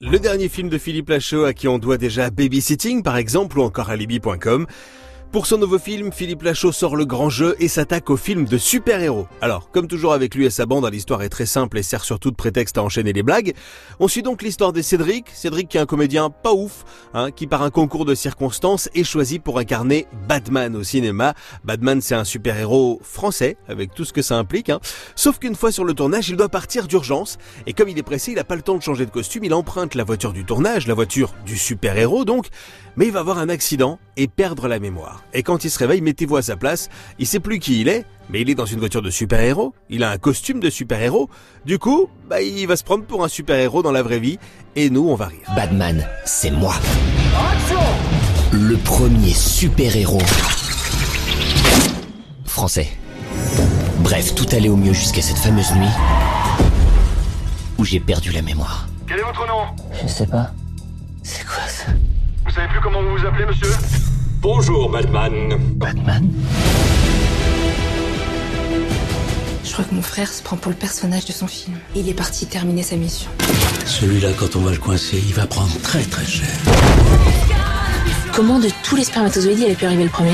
Le dernier film de Philippe Lachaud à qui on doit déjà Babysitting par exemple ou encore Alibi.com. Pour son nouveau film, Philippe Lachaud sort le grand jeu et s'attaque au film de super-héros. Alors, comme toujours avec lui et sa bande, l'histoire est très simple et sert surtout de prétexte à enchaîner les blagues. On suit donc l'histoire de Cédric, Cédric qui est un comédien pas ouf, hein, qui par un concours de circonstances est choisi pour incarner Batman au cinéma. Batman c'est un super-héros français, avec tout ce que ça implique. Hein. Sauf qu'une fois sur le tournage, il doit partir d'urgence, et comme il est pressé, il n'a pas le temps de changer de costume, il emprunte la voiture du tournage, la voiture du super-héros donc, mais il va avoir un accident et perdre la mémoire. Et quand il se réveille, mettez-vous à sa place, il sait plus qui il est, mais il est dans une voiture de super-héros, il a un costume de super-héros, du coup, bah, il va se prendre pour un super-héros dans la vraie vie, et nous, on va rire. Batman, c'est moi. Le premier super-héros français. Bref, tout allait au mieux jusqu'à cette fameuse nuit où j'ai perdu la mémoire. Quel est votre nom? Je sais pas. C'est quoi ça? Vous savez plus comment vous vous appelez, monsieur? Bonjour, Batman. Batman Je crois que mon frère se prend pour le personnage de son film. Il est parti terminer sa mission. Celui-là, quand on va le coincer, il va prendre très très cher. Comment de tous les spermatozoïdes il a pu arriver le premier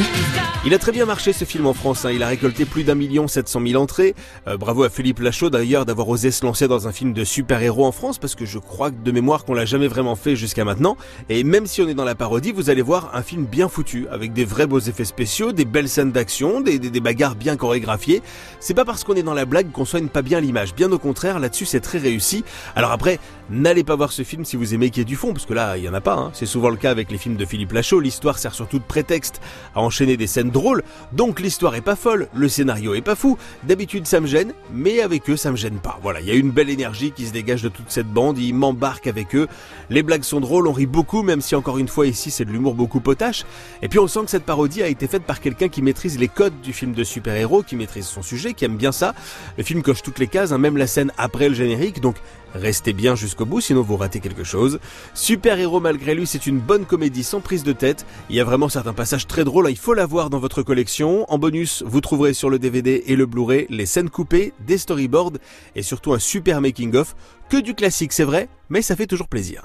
Il a très bien marché ce film en France, hein. il a récolté plus d'un million sept cent mille entrées. Euh, bravo à Philippe Lachaud d'ailleurs d'avoir osé se lancer dans un film de super-héros en France parce que je crois de mémoire qu'on l'a jamais vraiment fait jusqu'à maintenant. Et même si on est dans la parodie, vous allez voir un film bien foutu avec des vrais beaux effets spéciaux, des belles scènes d'action, des, des, des bagarres bien chorégraphiées. C'est pas parce qu'on est dans la blague qu'on soigne pas bien l'image, bien au contraire, là-dessus c'est très réussi. Alors après, n'allez pas voir ce film si vous aimez qu'il y ait du fond parce que là il y en a pas, hein. c'est souvent le cas avec les films de Philippe Lachaud, l'histoire sert surtout de prétexte à enchaîner des scènes drôles, donc l'histoire est pas folle, le scénario est pas fou, d'habitude ça me gêne, mais avec eux ça me gêne pas. Voilà, il y a une belle énergie qui se dégage de toute cette bande, ils m'embarquent avec eux, les blagues sont drôles, on rit beaucoup, même si encore une fois ici c'est de l'humour beaucoup potache, et puis on sent que cette parodie a été faite par quelqu'un qui maîtrise les codes du film de super-héros, qui maîtrise son sujet, qui aime bien ça, le film coche toutes les cases, hein, même la scène après le générique, donc restez bien jusqu'au bout sinon vous ratez quelque chose. Super-héros malgré lui, c'est une bonne comédie sans prise de tête, il y a vraiment certains passages très drôles, il faut l'avoir dans votre collection. En bonus, vous trouverez sur le DVD et le Blu-ray les scènes coupées, des storyboards et surtout un super making-of. Que du classique, c'est vrai, mais ça fait toujours plaisir.